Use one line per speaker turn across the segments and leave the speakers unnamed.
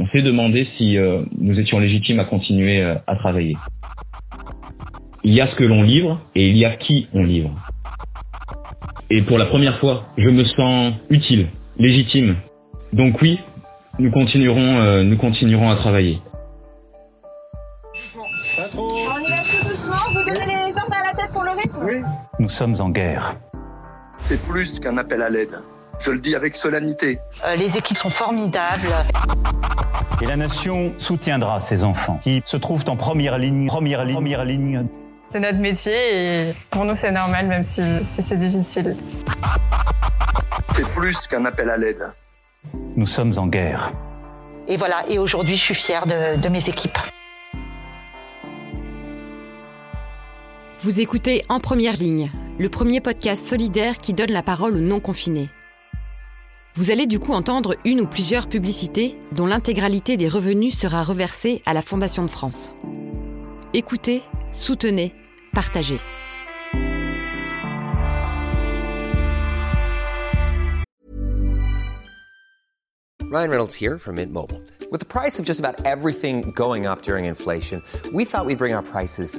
on s'est demandé si euh, nous étions légitimes à continuer euh, à travailler. Il y a ce que l'on livre et il y a qui on livre. Et pour la première fois, je me sens utile, légitime. Donc oui, nous continuerons, euh, nous continuerons à travailler.
On y va tout doucement, vous donnez les ordres à la tête pour le rythme
Nous sommes en guerre.
C'est plus qu'un appel à l'aide. Je le dis avec solennité.
Euh, les équipes sont formidables.
Et la nation soutiendra ces enfants qui se trouvent en première ligne, première ligne, première ligne.
C'est notre métier et pour nous c'est normal même si, si c'est difficile.
C'est plus qu'un appel à l'aide.
Nous sommes en guerre.
Et voilà, et aujourd'hui je suis fière de, de mes équipes.
Vous écoutez En Première Ligne, le premier podcast solidaire qui donne la parole aux non-confinés. Vous allez du coup entendre une ou plusieurs publicités dont l'intégralité des revenus sera reversée à la Fondation de France. Écoutez, soutenez, partagez.
Ryan Reynolds here from Mint Mobile. With the price of just about everything going up during inflation, we thought we'd bring our prices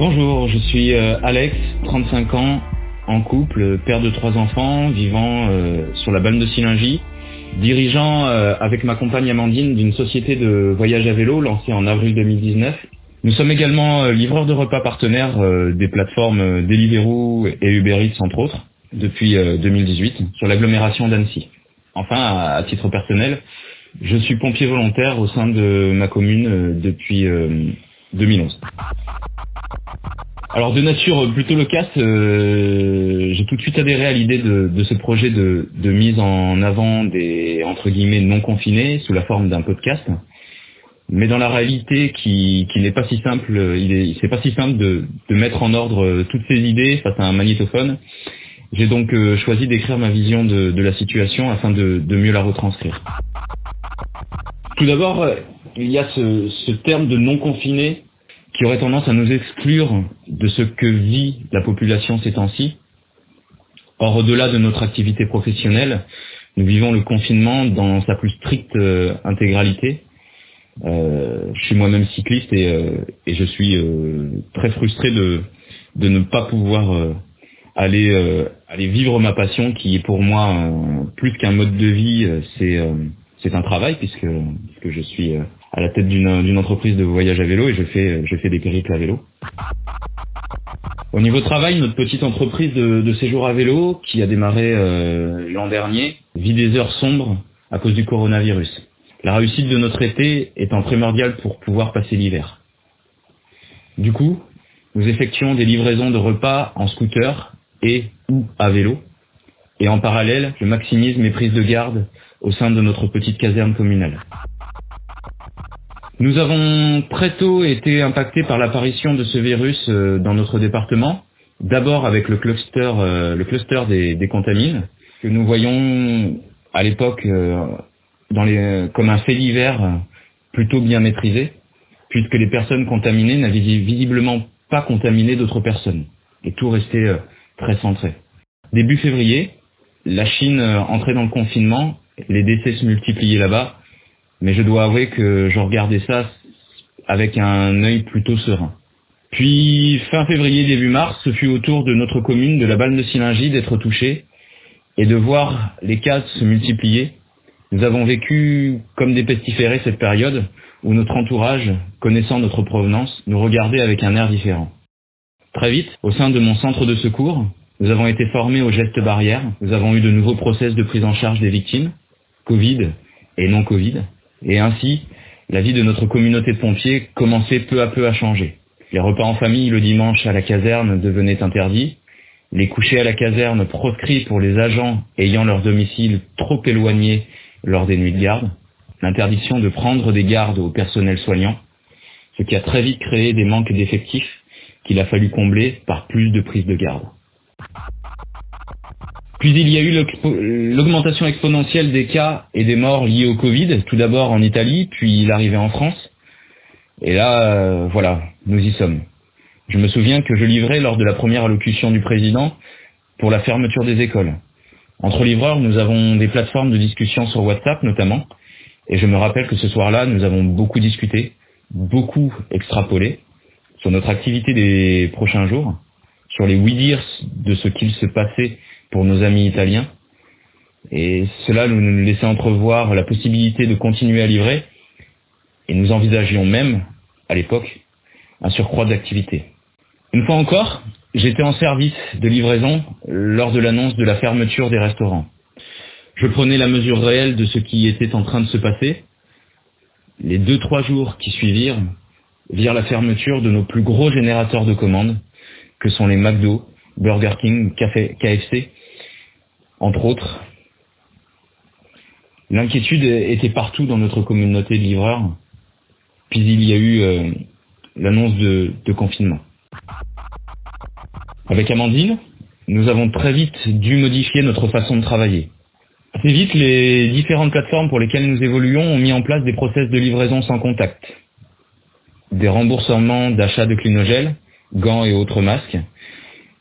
Bonjour, je suis euh, Alex, 35 ans, en couple, père de trois enfants, vivant euh, sur la Balme de Silingy, dirigeant euh, avec ma compagne Amandine d'une société de voyage à vélo lancée en avril 2019. Nous sommes également livreurs de repas partenaires des plateformes Deliveroo et Uber entre autres depuis euh, 2018 sur l'agglomération d'Annecy. Enfin, à, titre personnel, je suis pompier volontaire au sein de ma commune depuis 2011. Alors de nature plutôt loquace, euh, j'ai tout de suite adhéré à l'idée de, ce projet de, mise en avant des entre guillemets non confinés sous la forme d'un podcast. Mais dans la réalité, qui, qui n'est pas si simple, il est c'est pas si simple de, mettre en ordre toutes ces idées face à un magnétophone. J'ai donc euh, choisi d'écrire ma vision de, la situation afin de, mieux la retranscrire. Tout d'abord, euh, il y a ce, ce terme de non confiné qui aurait tendance à nous exclure de ce que vit la population ces temps-ci. Or, au-delà de notre activité professionnelle, nous vivons le confinement dans sa plus stricte euh, intégralité. Euh, je suis moi-même cycliste et, euh, et je suis euh, très frustré de, de ne pas pouvoir euh, aller, aller vivre ma passion qui est pour moi plus qu'un mode de vie, c'est c'est un travail puisque, je suis euh, à la tête d'une d'une entreprise de voyage à vélo et je fais, je fais des périples à vélo. Au niveau travail, notre petite entreprise de, de séjour à vélo, qui a démarré euh, l'an dernier, vit des heures sombres à cause du coronavirus. La réussite de notre été étant primordiale pour pouvoir passer l'hiver. Du coup, nous effectuons des livraisons de repas en scooter et ou à vélo. Et en parallèle, je maximise mes prises de garde au sein de notre petite caserne communale. Nous avons très tôt été impactés par l'apparition de ce virus euh, dans notre département. D'abord avec le cluster, euh, le cluster des, des contamines que nous voyons à l'époque euh, comme un fait divers plutôt bien maîtrisé, puisque les personnes contaminées n'avaient visiblement pas contaminé d'autres personnes, et tout restait très centré. Début février, la Chine entrait dans le confinement, les décès se multipliaient là-bas, mais je dois avouer que je regardais ça avec un œil plutôt serein. Puis fin février, début mars, ce fut au tour de notre commune de la Balme de Silingy d'être touchée et de voir les cas se multiplier. Nous avons vécu comme des pestiférés cette période où notre entourage, connaissant notre provenance, nous regardait avec un air différent. Très vite, au sein de mon centre de secours, nous avons été formés aux gestes barrières, nous avons eu de nouveaux process de prise en charge des victimes, Covid et non Covid, et ainsi, la vie de notre communauté de pompiers commençait peu à peu à changer. Les repas en famille le dimanche à la caserne devenaient interdits, les couchers à la caserne proscrits pour les agents ayant leur domicile trop éloigné lors des nuits de garde. l'interdiction de prendre des gardes au personnel soignant, ce qui a très vite créé des manques d'effectifs qu'il a fallu combler par plus de prises de garde. Puis il y a eu l'augmentation exponentielle des cas et des morts liés au Covid, tout d'abord en Italie, puis l'arrivée en France. Et là, euh, voilà, nous y sommes. Je me souviens que je livrais lors de la première allocution du président pour la fermeture des écoles. Entre livreurs, nous avons des plateformes de discussion sur WhatsApp notamment, et je me rappelle que ce soir-là, nous avons beaucoup discuté, beaucoup extrapolé sur notre activité des prochains jours, sur les oui-dire de ce qu'il se passait pour nos amis italiens. Et cela nous laissait entrevoir la possibilité de continuer à livrer, et nous envisagions même, à l'époque, un surcroît d'activité. Une fois encore, j'étais en service de livraison lors de l'annonce de la fermeture des restaurants. Je prenais la mesure réelle de ce qui était en train de se passer. Les deux, trois jours qui suivirent virent la fermeture de nos plus gros générateurs de commandes, que sont les McDo, Burger King, KFC, entre autres. L'inquiétude était partout dans notre communauté de livreurs, puis il y a eu euh, l'annonce de, confinement. Avec Amandine, nous avons très vite dû modifier notre façon de travailler. Assez vite, les différentes plateformes pour lesquelles nous évoluons ont mis en place des process de livraison sans contact, des remboursements d'achat de clinogel, gants et autres masques,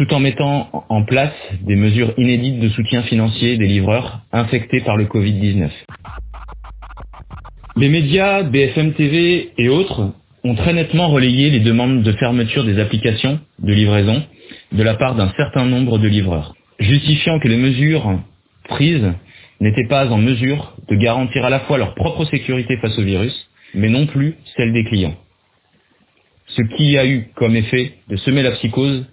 tout en mettant en place des mesures inédites de soutien financier des livreurs infectés par le Covid-19. Les médias, BFM TV et autres ont très nettement relayé les demandes de fermeture des applications de livraison de la part d'un certain nombre de livreurs, justifiant que les mesures prises n'étaient pas en mesure de garantir à la fois leur propre sécurité face au virus, mais non plus celle des clients. Ce qui a eu comme effet de semer la psychose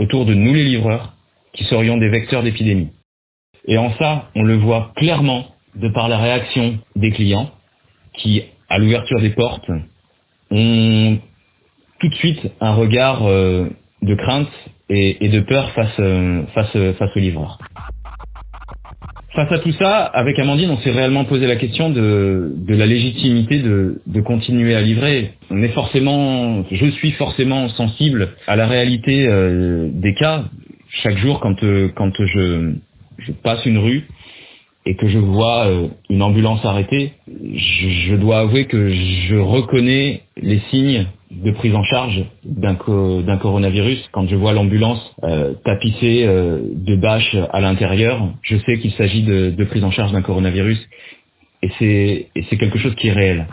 autour de nous les livreurs, qui serions des vecteurs d'épidémie. Et en ça, on le voit clairement de par la réaction des clients, qui, à l'ouverture des portes, ont tout de suite un regard euh, de crainte et, de peur face, euh, face, face aux livreurs. Face à tout ça, avec Amandine, on s'est réellement posé la question de, de la légitimité de, de, continuer à livrer. On est forcément, je suis forcément sensible à la réalité euh, des cas. Chaque jour, quand, euh, quand je, je passe une rue et que je vois euh, une ambulance arrêtée, je, dois avouer que je reconnais les signes de prise en charge d'un d'un coronavirus. Quand je vois l'ambulance euh, tapissée euh, de bâches à l'intérieur, je sais qu'il s'agit de, de, prise en charge d'un coronavirus et c'est et c'est quelque chose qui est réel.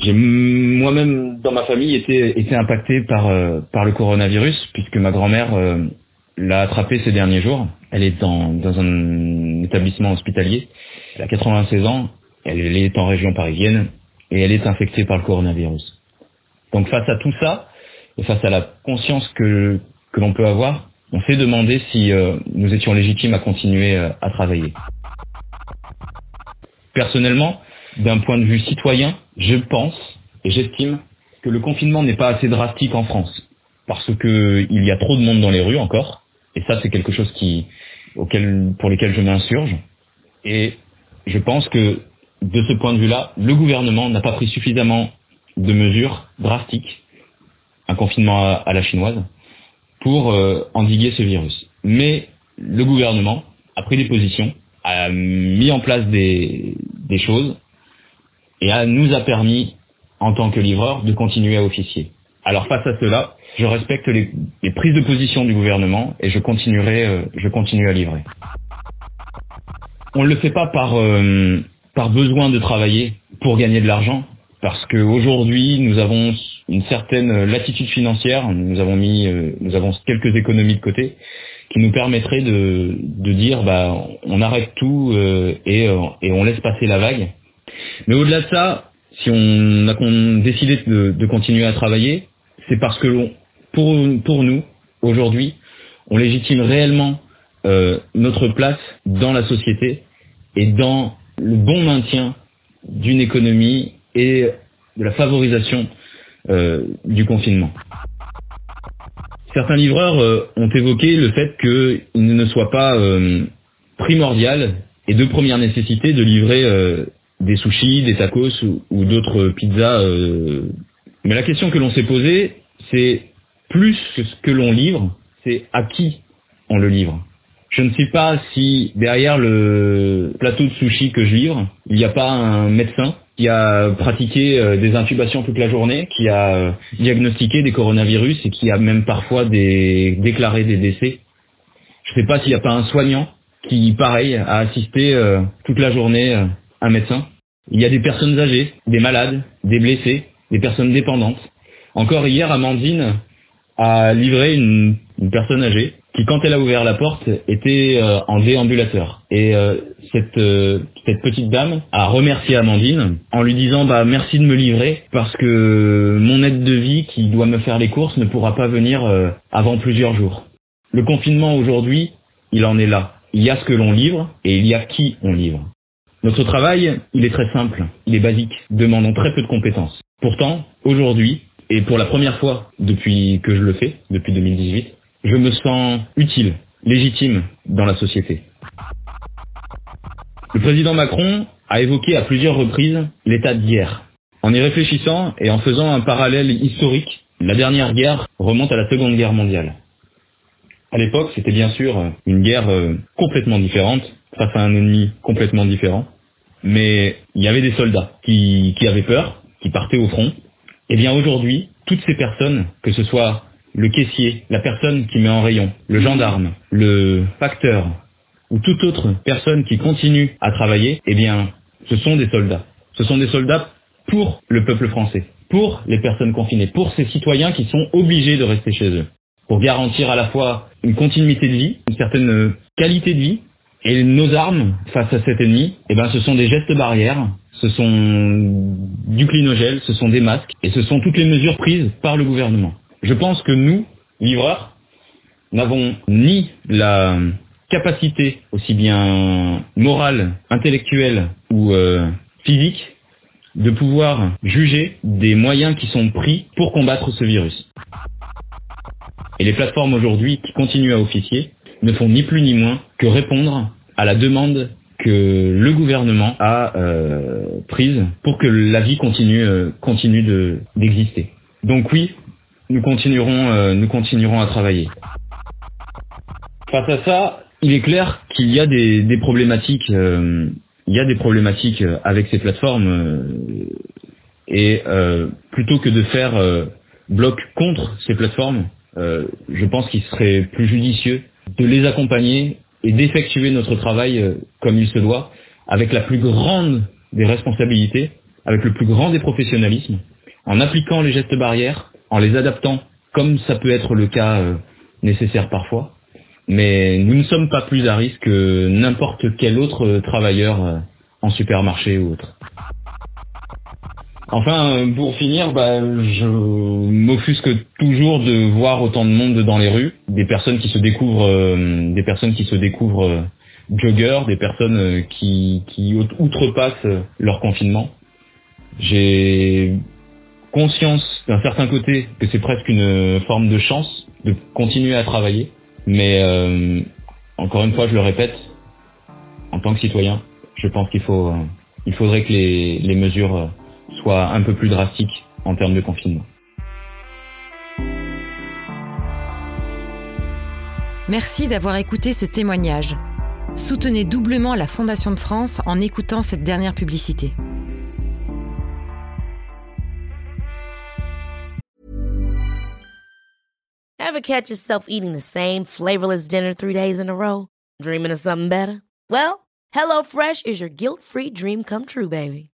J'ai moi-même dans ma famille été été impacté par euh, par le coronavirus puisque ma grand-mère euh, l'a attrapé ces derniers jours. Elle est dans dans un établissement hospitalier. Elle a 96 ans. Elle est en région parisienne et elle est infectée par le coronavirus. Donc face à tout ça, et face à la conscience que, que l'on peut avoir, on s'est demandé si euh, nous étions légitimes à continuer euh, à travailler. Personnellement, d'un point de vue citoyen, je pense et j'estime que le confinement n'est pas assez drastique en France parce que il y a trop de monde dans les rues encore et ça c'est quelque chose qui auquel pour lequel je m'insurge et je pense que de ce point de vue-là, le gouvernement n'a pas pris suffisamment de mesures drastiques, un confinement à, la chinoise, pour euh, endiguer ce virus. Mais le gouvernement a pris des positions, a mis en place des, des choses et a, nous a permis, en tant que livreur, de continuer à officier. Alors face à cela, je respecte les, prises de position du gouvernement et je continuerai, euh, je continue à livrer. On ne le fait pas par euh, par besoin de travailler pour gagner de l'argent, parce qu'aujourd'hui nous avons une certaine latitude financière, nous avons mis, euh, nous avons quelques économies de côté qui nous permettraient de, de dire bah on arrête tout et, et on laisse passer la vague. Mais au-delà de ça, si on a décidé de, continuer à travailler, c'est parce que pour nous aujourd'hui, on légitime réellement euh, notre place dans la société et dans le bon maintien d'une économie et de la favorisation euh, du confinement. Certains livreurs euh, ont évoqué le fait qu'il ne soit pas primordial et de première nécessité de livrer des sushis, des tacos ou, d'autres pizzas. Mais la question que l'on s'est posée, c'est plus que ce que l'on livre, c'est à qui on le livre. Je ne sais pas si derrière le plateau de sushi que je livre, il n'y a pas un médecin qui a pratiqué euh, des intubations toute la journée, qui a euh, diagnostiqué des coronavirus et qui a même parfois déclaré des décès. Je ne sais pas s'il n'y a pas un soignant qui, pareil, a assisté euh, toute la journée un médecin. Il y a des personnes âgées, des malades, des blessés, des personnes dépendantes. Encore hier, Amandine a livré une, une personne âgée qui, quand elle a ouvert la porte, était euh, en déambulateur. Et euh, cette, euh, cette petite dame a remercié Amandine en lui disant bah merci de me livrer parce que mon aide de vie qui doit me faire les courses ne pourra pas venir euh, avant plusieurs jours. Le confinement aujourd'hui, il en est là. Il y a ce que l'on livre et il y a qui on livre. Notre travail, il est très simple, il est basique, demandant très peu de compétences. Pourtant, aujourd'hui, et pour la première fois depuis que je le fais, depuis 2018, je me sens utile, légitime dans la société. Le président Macron a évoqué à plusieurs reprises l'état d'hier. En y réfléchissant et en faisant un parallèle historique, la dernière guerre remonte à la Seconde Guerre mondiale. À l'époque, c'était bien sûr une guerre euh, complètement différente, face à un ennemi complètement différent, mais il y avait des soldats qui avaient peur, qui partaient au front. Et bien aujourd'hui, toutes ces personnes, que ce soit le caissier, la personne qui met en rayon, le gendarme, le facteur ou toute autre personne qui continue à travailler, eh bien, ce sont des soldats. Ce sont des soldats pour le peuple français, pour les personnes confinées, pour ces citoyens qui sont obligés de rester chez eux, pour garantir à la fois une continuité de vie, une certaine qualité de vie, et nos armes face à cet ennemi, eh ben, ce sont des gestes barrières, ce sont du clinogel, ce sont des masques, et ce sont toutes les mesures prises par le gouvernement. Je pense que nous, livreurs, n'avons ni la capacité, aussi bien morale, intellectuelle ou euh, physique, de pouvoir juger des moyens qui sont pris pour combattre ce virus. Et les plateformes aujourd'hui qui continuent à officier ne font ni plus ni moins que répondre à la demande que le gouvernement a euh, prise pour que la vie continue euh, continue de d'exister. Donc oui, nous continuerons euh, nous continuerons à travailler. Face à ça, il est clair qu'il y a des, des problématiques euh, il y a des problématiques avec ces plateformes et plutôt que de faire bloc contre ces plateformes, je pense qu'il serait plus judicieux de les accompagner et d'effectuer notre travail euh, comme il se doit, avec la plus grande des responsabilités, avec le plus grand des professionnalismes, en appliquant les gestes barrières, en les adaptant comme ça peut être le cas euh, nécessaire parfois. Mais nous ne sommes pas plus à risque que n'importe quel autre euh, travailleur en supermarché ou autre. Enfin, euh, pour finir, bah, je m'offusque toujours de voir autant de monde dans les rues, des personnes qui se découvrent, euh, des personnes qui se découvrent euh, joggeurs, des personnes qui, qui out- outrepassent leur confinement. J'ai conscience d'un certain côté que c'est presque une forme de chance de continuer à travailler, mais encore une fois, je le répète, en tant que citoyen, je pense qu'il faut, il faudrait que les mesures soient un peu plus drastiques en termes de confinement.
Merci d'avoir écouté ce témoignage. Soutenez doublement la Fondation de France en écoutant cette dernière publicité.
Ever catch yourself eating the same flavorless dinner three days in a row? Dreaming of something better? Well, HelloFresh is your guilt-free dream come true, baby.